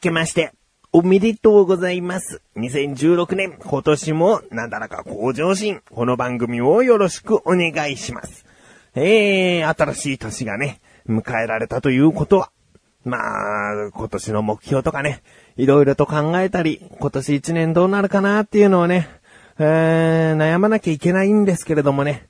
けまして、おめでとうございます。2016年、今年もなだらか向上心、この番組をよろしくお願いします。えー、新しい年がね、迎えられたということは、まあ、今年の目標とかね、いろいろと考えたり、今年一年どうなるかなっていうのをね、えー、悩まなきゃいけないんですけれどもね、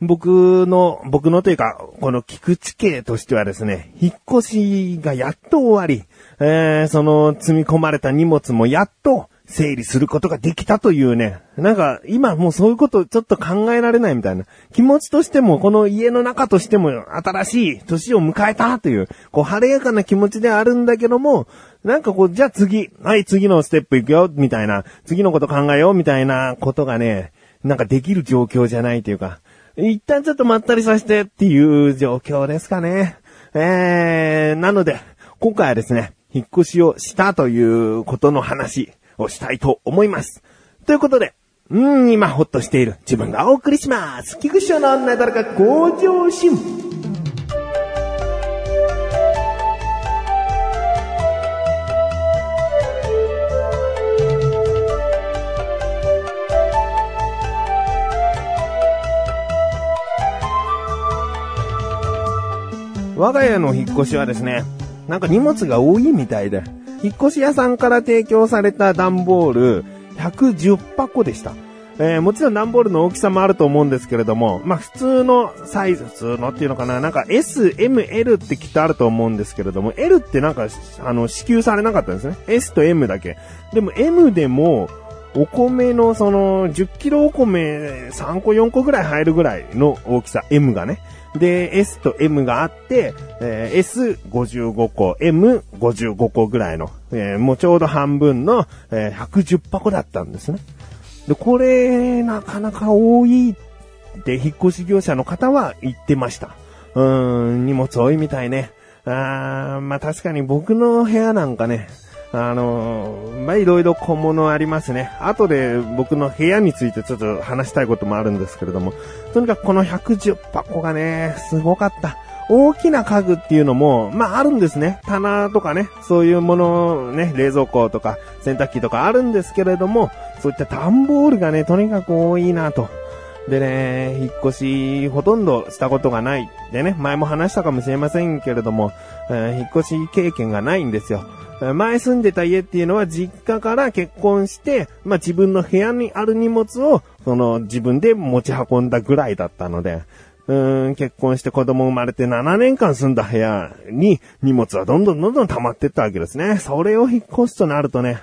僕の、僕のというか、この菊池家としてはですね、引っ越しがやっと終わり、えー、その積み込まれた荷物もやっと整理することができたというね、なんか今もうそういうことちょっと考えられないみたいな。気持ちとしても、この家の中としても新しい年を迎えたという、こう晴れやかな気持ちであるんだけども、なんかこう、じゃあ次、はい次のステップ行くよ、みたいな、次のこと考えよう、みたいなことがね、なんかできる状況じゃないというか、一旦ちょっとまったりさせてっていう状況ですかね。えー、なので、今回はですね、引っ越しをしたということの話をしたいと思います。ということで、うーん、今ほっとしている自分がお送りします。菊池のなだらか向上心。我が家の引っ越しはですね、なんか荷物が多いみたいで、引っ越し屋さんから提供された段ボール110箱でした。えーもちろん段ボールの大きさもあると思うんですけれども、まあ普通のサイズ、普通のっていうのかな、なんか S、M、L ってきっとあると思うんですけれども、L ってなんか、あの、支給されなかったんですね。S と M だけ。でも M でも、お米のその10キロお米3個4個ぐらい入るぐらいの大きさ、M がね。で、S と M があって、えー S55 個、M55 個ぐらいの、えーもうちょうど半分の、えー110箱だったんですね。で、これ、なかなか多いって引っ越し業者の方は言ってました。うーん、荷物多いみたいね。あーまあ確かに僕の部屋なんかね、あのーまあいろいろ小物ありますね。後で僕の部屋についてちょっと話したいこともあるんですけれども、とにかくこの110箱がね、すごかった。大きな家具っていうのも、まああるんですね。棚とかね、そういうもの、ね、冷蔵庫とか洗濯機とかあるんですけれども、そういった段ボールがね、とにかく多いなと。でね、引っ越しほとんどしたことがない。でね、前も話したかもしれませんけれども、えー引っ越し経験がないんですよ。前住んでた家っていうのは実家から結婚して、まあ自分の部屋にある荷物を、その自分で持ち運んだぐらいだったので、うん、結婚して子供生まれて7年間住んだ部屋に荷物はどんどんどんどん溜まってったわけですね。それを引っ越すとなるとね、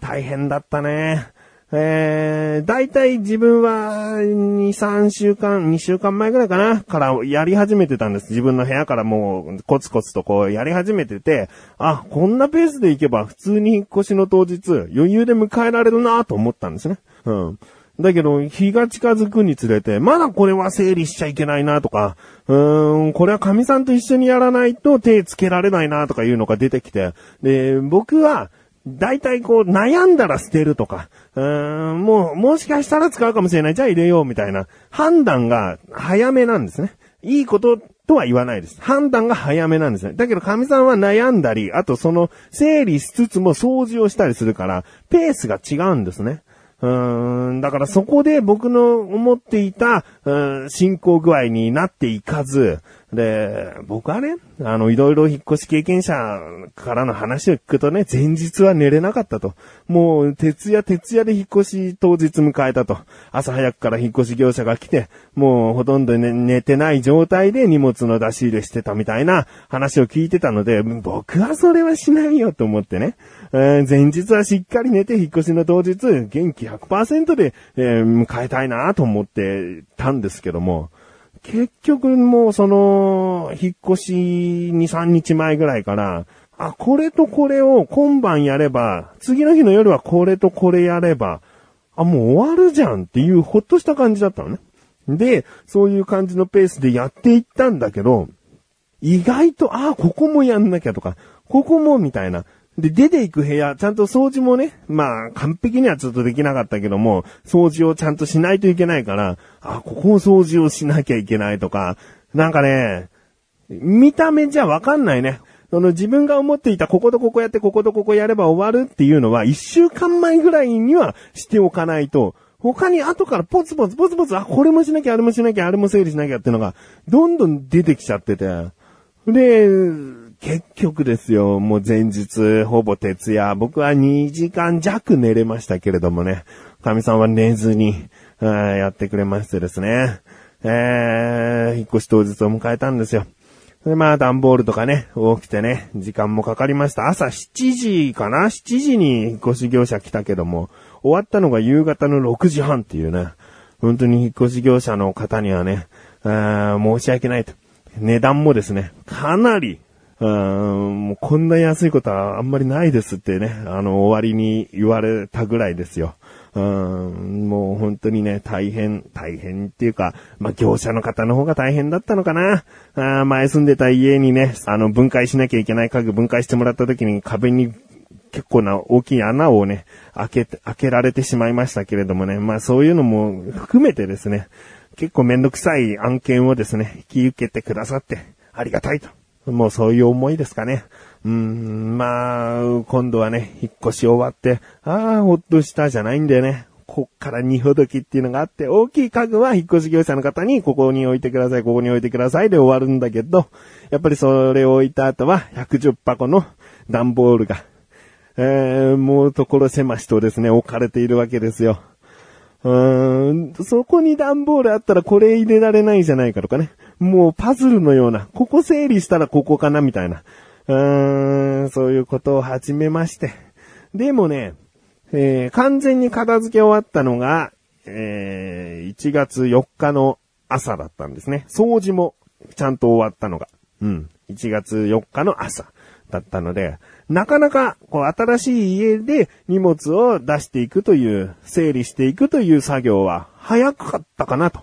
大変だったね。えー、大体自分は2、3週間、2週間前ぐらいかなからやり始めてたんです。自分の部屋からもうコツコツとこうやり始めてて、あ、こんなペースでいけば普通に引っ越しの当日余裕で迎えられるなと思ったんですね。うん。だけど、日が近づくにつれて、まだこれは整理しちゃいけないなとか、うーん、これは神さんと一緒にやらないと手つけられないなとかいうのが出てきて、で、僕は、大体こう悩んだら捨てるとか、うーん、もう、もしかしたら使うかもしれない。じゃあ入れようみたいな判断が早めなんですね。いいこととは言わないです。判断が早めなんですね。だけど神さんは悩んだり、あとその整理しつつも掃除をしたりするから、ペースが違うんですね。うーん、だからそこで僕の思っていた、うん、進行具合になっていかず、で、僕はね、あの、いろいろ引っ越し経験者からの話を聞くとね、前日は寝れなかったと。もう、徹夜徹夜で引っ越し当日迎えたと。朝早くから引っ越し業者が来て、もうほとんど、ね、寝てない状態で荷物の出し入れしてたみたいな話を聞いてたので、僕はそれはしないよと思ってね。えー前日はしっかり寝て引っ越しの当日、元気100%で、えー迎えたいなと思ってたんですけども、結局もうその、引っ越し2、3日前ぐらいから、あ、これとこれを今晩やれば、次の日の夜はこれとこれやれば、あ、もう終わるじゃんっていうほっとした感じだったのね。で、そういう感じのペースでやっていったんだけど、意外と、あ、ここもやんなきゃとか、ここもみたいな。で、出ていく部屋、ちゃんと掃除もね、まあ、完璧にはちょっとできなかったけども、掃除をちゃんとしないといけないから、あ、ここも掃除をしなきゃいけないとか、なんかね、見た目じゃわかんないね。その自分が思っていたこことここやってこことここやれば終わるっていうのは一週間前ぐらいにはしておかないと、他に後からポツポツポツポツ、あ、これもしなきゃ、あれもしなきゃ、あれも整理しなきゃっていうのが、どんどん出てきちゃってて。で、結局ですよ、もう前日、ほぼ徹夜、僕は2時間弱寝れましたけれどもね、神さんは寝ずに、やってくれましてですね、えー、引っ越し当日を迎えたんですよ。で、まあ、段ボールとかね、起きてね、時間もかかりました。朝7時かな ?7 時に引っ越し業者来たけども、終わったのが夕方の6時半っていうね、本当に引っ越し業者の方にはね、申し訳ないと。値段もですね、かなり、もうこんな安いことはあんまりないですってね、あの、終わりに言われたぐらいですよ。うん、もう本当にね、大変、大変っていうか、まあ、業者の方の方が大変だったのかな。あ前住んでた家にね、あの、分解しなきゃいけない家具分解してもらった時に壁に結構な大きい穴をね、開け、開けられてしまいましたけれどもね、まあそういうのも含めてですね、結構めんどくさい案件をですね、引き受けてくださって、ありがたいと。もうそういう思いですかね。うん、まあ、今度はね、引っ越し終わって、ああ、ほっとしたじゃないんだよね。こっから二ほどきっていうのがあって、大きい家具は引っ越し業者の方に、ここに置いてください、ここに置いてくださいで終わるんだけど、やっぱりそれを置いた後は、110箱の段ボールが、えー、もう所狭しとですね、置かれているわけですよ。うーん、そこに段ボールあったらこれ入れられないじゃないかとかね。もうパズルのような、ここ整理したらここかなみたいな。うーん、そういうことを始めまして。でもね、えー、完全に片付け終わったのが、えー、1月4日の朝だったんですね。掃除もちゃんと終わったのが。うん。1月4日の朝だったので、なかなか、こう、新しい家で荷物を出していくという、整理していくという作業は、早かったかなと。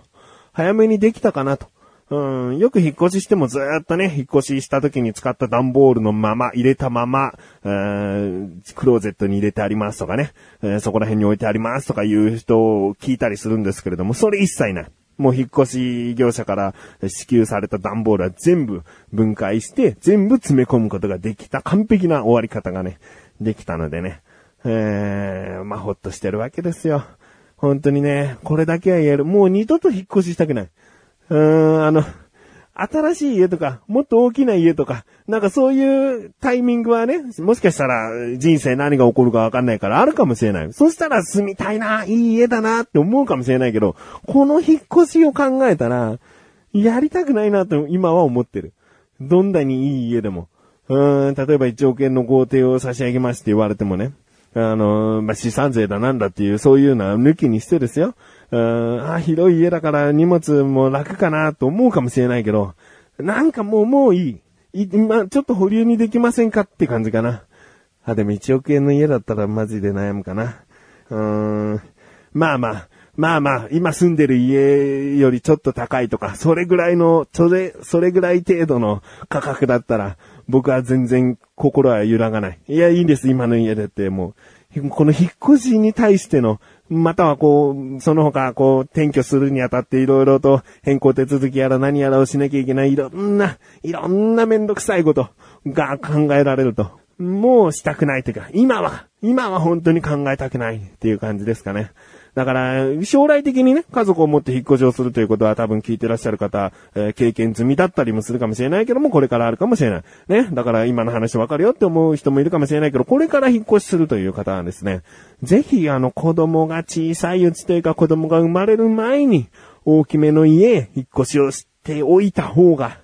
早めにできたかなと。うん、よく引っ越ししてもずっとね、引っ越しした時に使った段ボールのまま、入れたままえ、クローゼットに入れてありますとかね、えー、そこら辺に置いてありますとかいう人を聞いたりするんですけれども、それ一切ない。もう引っ越し業者から支給された段ボールは全部分解して、全部詰め込むことができた完璧な終わり方がね、できたのでね、えー、まあ、ほっとしてるわけですよ。本当にね、これだけは言える。もう二度と引っ越ししたくない。うーん、あの、新しい家とか、もっと大きな家とか、なんかそういうタイミングはね、もしかしたら人生何が起こるかわかんないからあるかもしれない。そしたら住みたいな、いい家だなって思うかもしれないけど、この引っ越しを考えたら、やりたくないなと今は思ってる。どんなにいい家でも。うーん、例えば1億円の豪邸を差し上げますって言われてもね。あのまあ、資産税だなんだっていう、そういうのは抜きにしてですよ。うん、あ、広い家だから荷物も楽かなと思うかもしれないけど、なんかもう、もういい。今、ちょっと保留にできませんかって感じかな。あ、でも1億円の家だったらマジで悩むかな。うーん。まあまあ、まあまあ、今住んでる家よりちょっと高いとか、それぐらいの、それ、それぐらい程度の価格だったら、僕は全然心は揺らがない。いや、いいんです、今の家でって、もう、この引っ越しに対してのまたはこう、その他こう、転居するにあたっていろいろと変更手続きやら何やらをしなきゃいけないいろんな、いろんなめんどくさいことが考えられると。もうしたくないというか、今は、今は本当に考えたくないっていう感じですかね。だから、将来的にね、家族を持って引っ越しをするということは多分聞いてらっしゃる方、えー、経験済みだったりもするかもしれないけども、これからあるかもしれない。ね。だから今の話わかるよって思う人もいるかもしれないけど、これから引っ越しするという方はですね、ぜひあの子供が小さいうちというか子供が生まれる前に、大きめの家へ引っ越しをしておいた方が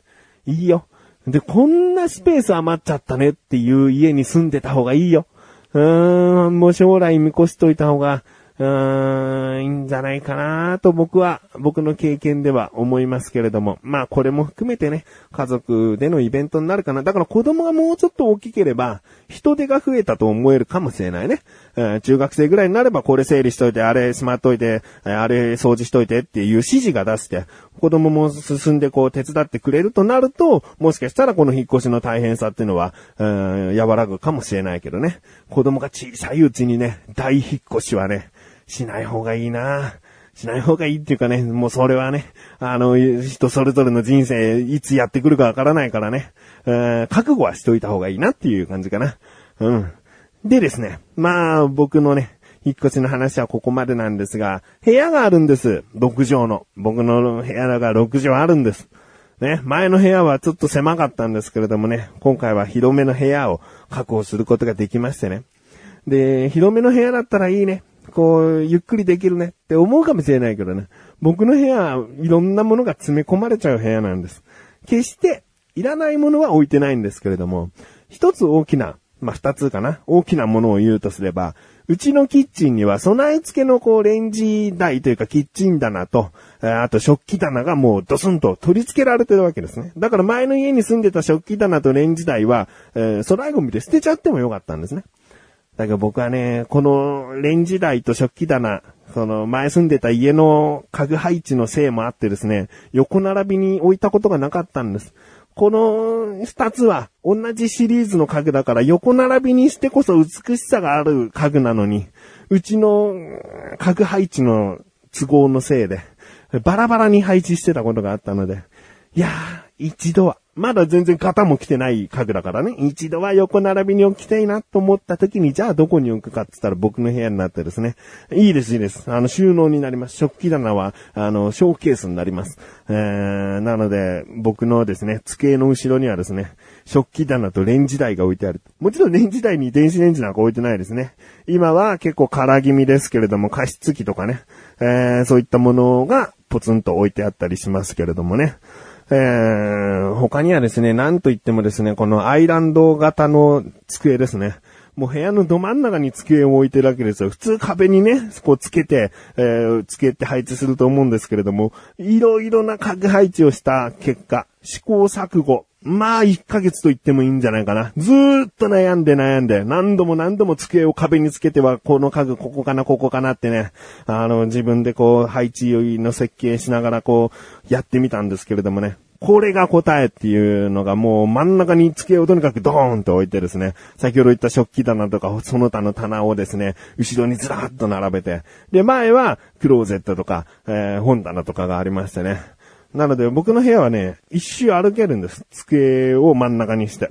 いいよ。で、こんなスペース余っちゃったねっていう家に住んでた方がいいよ。うーん、もう将来見越しといた方がうーん、いいんじゃないかなと僕は、僕の経験では思いますけれども。まあこれも含めてね、家族でのイベントになるかな。だから子供がもうちょっと大きければ、人手が増えたと思えるかもしれないね。中学生ぐらいになればこれ整理しといて、あれしまっといて、あれ掃除しといてっていう指示が出して、子供も進んでこう手伝ってくれるとなると、もしかしたらこの引っ越しの大変さっていうのは、うん、和らぐかもしれないけどね。子供が小さいうちにね、大引っ越しはね、しない方がいいな。しない方がいいっていうかね、もうそれはね、あの、人それぞれの人生、いつやってくるかわからないからね、えー、覚悟はしといた方がいいなっていう感じかな。うん。でですね、まあ、僕のね、引っ越しの話はここまでなんですが、部屋があるんです。6畳の。僕の部屋が6畳あるんです。ね、前の部屋はちょっと狭かったんですけれどもね、今回は広めの部屋を確保することができましてね。で、広めの部屋だったらいいね。こう、ゆっくりできるねって思うかもしれないけどね。僕の部屋いろんなものが詰め込まれちゃう部屋なんです。決していらないものは置いてないんですけれども、一つ大きな、まあ、二つかな。大きなものを言うとすれば、うちのキッチンには備え付けのこうレンジ台というかキッチン棚と、あと食器棚がもうドスンと取り付けられてるわけですね。だから前の家に住んでた食器棚とレンジ台は、えー、粗大ゴミで捨てちゃってもよかったんですね。だけど僕はね、このレンジ台と食器棚、その前住んでた家の家具配置のせいもあってですね、横並びに置いたことがなかったんです。この二つは同じシリーズの家具だから横並びにしてこそ美しさがある家具なのに、うちの家具配置の都合のせいで、バラバラに配置してたことがあったので、いやー、一度は、まだ全然型も来てない家具だからね。一度は横並びに置きたいなと思った時に、じゃあどこに置くかって言ったら僕の部屋になってですね。いいです、いいです。あの、収納になります。食器棚は、あの、ショーケースになります。えー、なので、僕のですね、机の後ろにはですね、食器棚とレンジ台が置いてある。もちろんレンジ台に電子レンジなんか置いてないですね。今は結構空気味ですけれども、加湿器とかね、えー、そういったものがポツンと置いてあったりしますけれどもね。えー、他にはですね、なんと言ってもですね、このアイランド型の机ですね。もう部屋のど真ん中に机を置いてるわけですよ。普通壁にね、こうつけて、えー、つけて配置すると思うんですけれども、いろいろな家具配置をした結果、試行錯誤、まあ、1ヶ月と言ってもいいんじゃないかな。ずーっと悩んで悩んで、何度も何度も机を壁につけては、この家具ここかな、ここかなってね、あの、自分でこう、配置の設計しながらこう、やってみたんですけれどもね。これが答えっていうのがもう真ん中に机をとにかくドーンと置いてですね、先ほど言った食器棚とかその他の棚をですね、後ろにずらっと並べて、で、前はクローゼットとか、えー、本棚とかがありましてね。なので僕の部屋はね、一周歩けるんです。机を真ん中にして。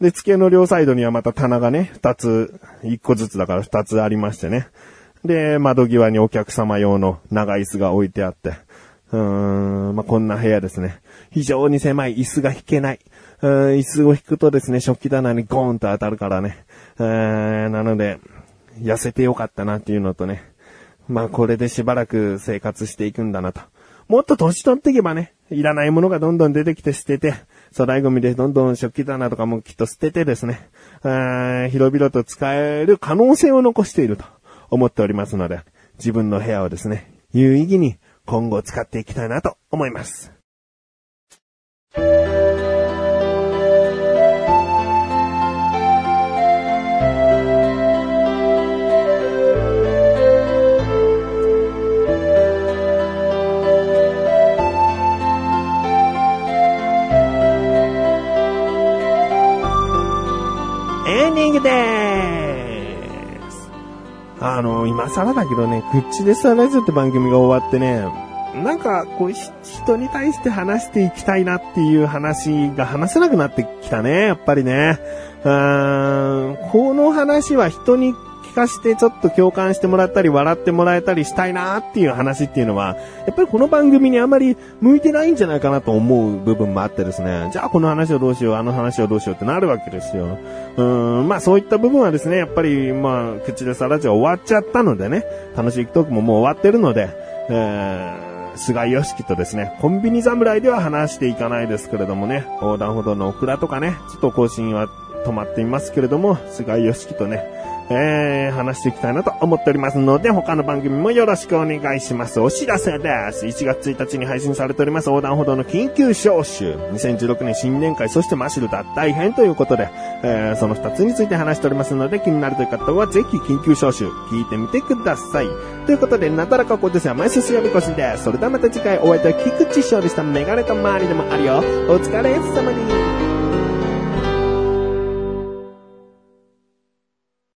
で、机の両サイドにはまた棚がね、二つ、一個ずつだから二つありましてね。で、窓際にお客様用の長椅子が置いてあって。うーん、まあ、こんな部屋ですね。非常に狭い椅子が引けない。うん、椅子を引くとですね、食器棚にゴーンと当たるからね。えー、なので、痩せてよかったなっていうのとね。まあ、これでしばらく生活していくんだなと。もっと年取っていけばね、いらないものがどんどん出てきて捨てて、粗大ゴミでどんどん食器棚とかもきっと捨ててですね、広々と使える可能性を残していると思っておりますので、自分の部屋をですね、有意義に今後使っていきたいなと思います。あの、今更だけどね、グッチレスタラジオって番組が終わってね、なんか、こう、人に対して話していきたいなっていう話が話せなくなってきたね、やっぱりね。うーん、この話は人にかしてちょっと共感してもらったり笑ってもらえたりしたいなっていう話っていうのは、やっぱりこの番組にあまり向いてないんじゃないかなと思う部分もあってですね、じゃあこの話をどうしよう、あの話をどうしようってなるわけですよ。うん、まあそういった部分はですね、やっぱりまあ、口でさらじは終わっちゃったのでね、楽しいトークももう終わってるので、えー菅義樹とですね、コンビニ侍では話していかないですけれどもね、横断歩道のオクラとかね、ちょっと更新は止まっていますけれども、菅義樹とね、えー、話していきたいなと思っておりますので、他の番組もよろしくお願いします。お知らせです。1月1日に配信されております横断歩道の緊急招集。2016年新年会、そしてマシル脱退編ということで、えー、その2つについて話しておりますので、気になるという方はぜひ緊急招集、聞いてみてください。ということで、なだらかこですは毎週水曜日更新です。それではまた次回お会いいたい菊池勝利したメガネと周りでもあるよ。お疲れ様です。